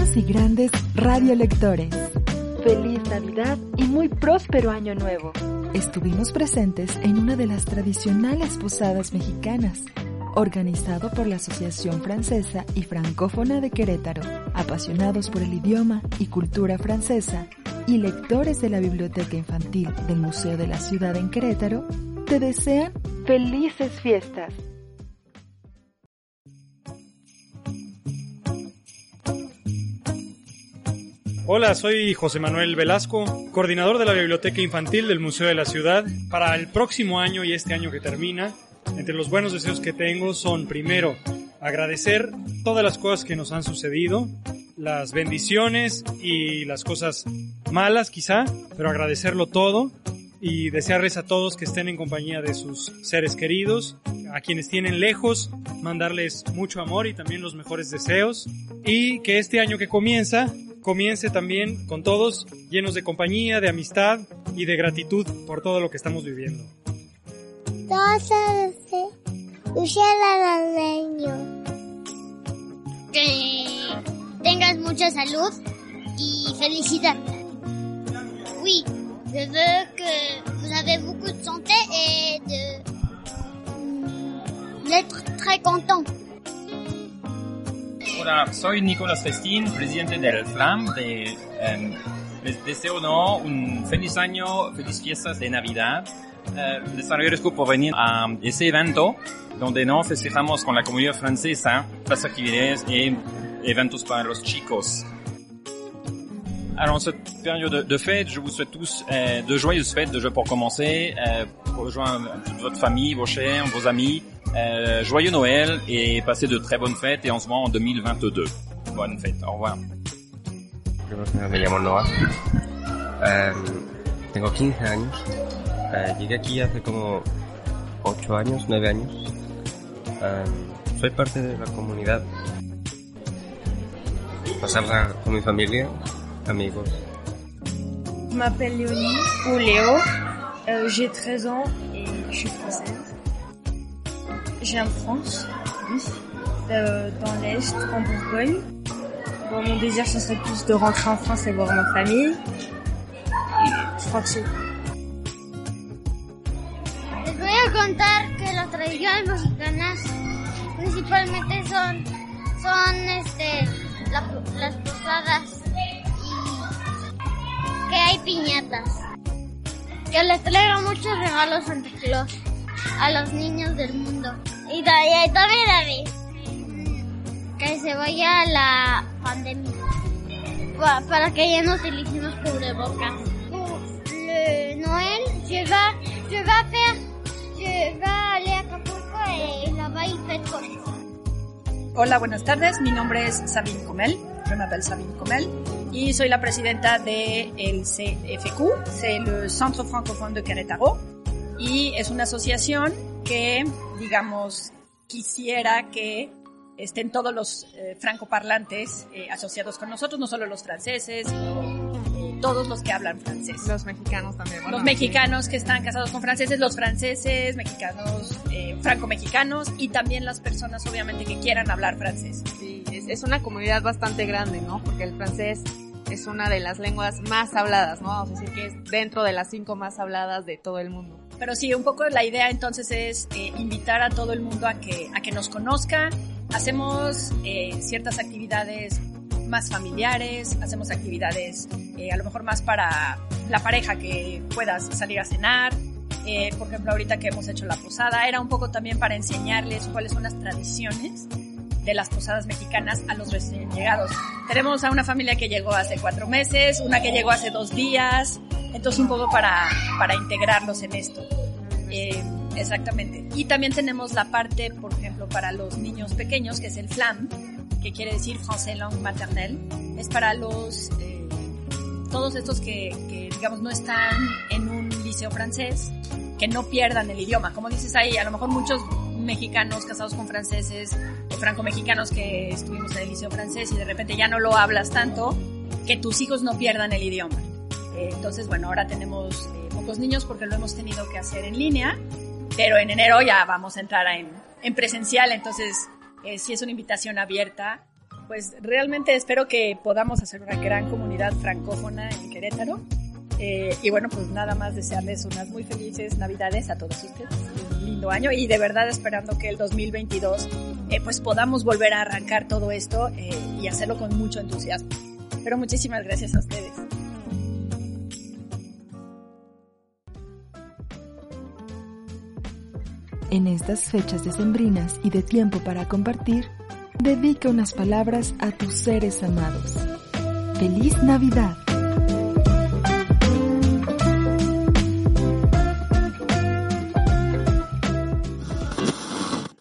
Pequeños y grandes radiolectores. Feliz Navidad y muy próspero Año Nuevo. Estuvimos presentes en una de las tradicionales posadas mexicanas organizado por la Asociación Francesa y Francófona de Querétaro, apasionados por el idioma y cultura francesa y lectores de la Biblioteca Infantil del Museo de la Ciudad en Querétaro, te desean felices fiestas. Hola, soy José Manuel Velasco, coordinador de la Biblioteca Infantil del Museo de la Ciudad. Para el próximo año y este año que termina, entre los buenos deseos que tengo son, primero, agradecer todas las cosas que nos han sucedido, las bendiciones y las cosas malas quizá, pero agradecerlo todo y desearles a todos que estén en compañía de sus seres queridos, a quienes tienen lejos, mandarles mucho amor y también los mejores deseos y que este año que comienza comience también con todos llenos de compañía, de amistad y de gratitud por todo lo que estamos viviendo. Que tengas mucha salud y felicidad. Oui, je veux que vous avez beaucoup de santé et de d'être très content. Hola, soy Nicolás Festín, presidente del FLAM. De, eh, les deseo ¿no? un feliz año, feliz fiestas de Navidad. Eh, les agradezco por venir a ese evento donde no festejamos con la comunidad francesa las actividades y eventos para los chicos. Alors, en cette période de, fête, je vous souhaite tous euh, de joyeuses fêtes, déjà pour commencer, euh, pour rejoindre toute votre famille, vos chers, vos amis. Euh, joyeux Noël et passez de très bonnes fêtes et on se voit en 2022. Bonne fête, au revoir. Yo me llamo Noah. Em, tengo 15 años. Eh, llegué aquí hace como 8 años, 9 años. Em, soy parte de la comunidad. Pasarla con mi familia, amigos. Je m'appelle Léonie ou Léo. Euh, J'ai 13 ans et je suis française. Viens de France, euh, dans l'Est, en Bourgogne. Bon, mon désir, ce serait plus de rentrer en France et voir ma famille. Et je crois que c'est Les contar que las tradiciones mexicanas principalmente son, son este, la- las posadas y que hay piñatas. Que les traiga muchos regalos Santa Claus a los niños del mundo. Y, ta- y también a mí. Que se vaya la pandemia. Pa- para que ya no utilicemos cubrebocas. Le Noël, je vais, je vais faire, je vais aller a Acapulco et là-bas il fait. Hola, buenas tardes. Mi nombre es Sabine Comel. Je m'appelle Sabine Comel. Y soy la presidenta de el CFQ, c'est le Centre Francophone de Querétaro. Y es una asociación que, digamos, quisiera que estén todos los eh, francoparlantes eh, asociados con nosotros, no solo los franceses, sino eh, todos los que hablan francés. Los mexicanos también. bueno, los mexicanos que están casados con franceses, los franceses, mexicanos, eh, franco-mexicanos y también las personas obviamente que quieran hablar francés. Sí, es, es una comunidad bastante grande, ¿no? Porque el francés es una de las lenguas más habladas, ¿no? Vamos a decir que es dentro de las cinco más habladas de todo el mundo. Pero sí, un poco la idea entonces es eh, invitar a todo el mundo a que, a que nos conozca. Hacemos eh, ciertas actividades más familiares, hacemos actividades eh, a lo mejor más para la pareja que puedas salir a cenar. Eh, por ejemplo, ahorita que hemos hecho la posada, era un poco también para enseñarles cuáles son las tradiciones de las posadas mexicanas a los recién llegados. Tenemos a una familia que llegó hace cuatro meses, una que llegó hace dos días, entonces un poco para, para integrarlos en esto. Eh, exactamente. Y también tenemos la parte, por ejemplo, para los niños pequeños, que es el FLAM, que quiere decir Français Langue Maternelle. Es para los, eh, todos estos que, que, digamos, no están en un liceo francés, que no pierdan el idioma. Como dices ahí, a lo mejor muchos mexicanos casados con franceses franco-mexicanos que estuvimos en el liceo francés y de repente ya no lo hablas tanto, que tus hijos no pierdan el idioma. Eh, entonces, bueno, ahora tenemos eh, pocos niños porque lo hemos tenido que hacer en línea, pero en enero ya vamos a entrar en, en presencial, entonces eh, si es una invitación abierta, pues realmente espero que podamos hacer una gran comunidad francófona en Querétaro. Eh, y bueno, pues nada más desearles unas muy felices Navidades a todos ustedes, un lindo año y de verdad esperando que el 2022 eh, pues podamos volver a arrancar todo esto eh, y hacerlo con mucho entusiasmo. Pero muchísimas gracias a ustedes. En estas fechas decembrinas y de tiempo para compartir, dedica unas palabras a tus seres amados. ¡Feliz Navidad!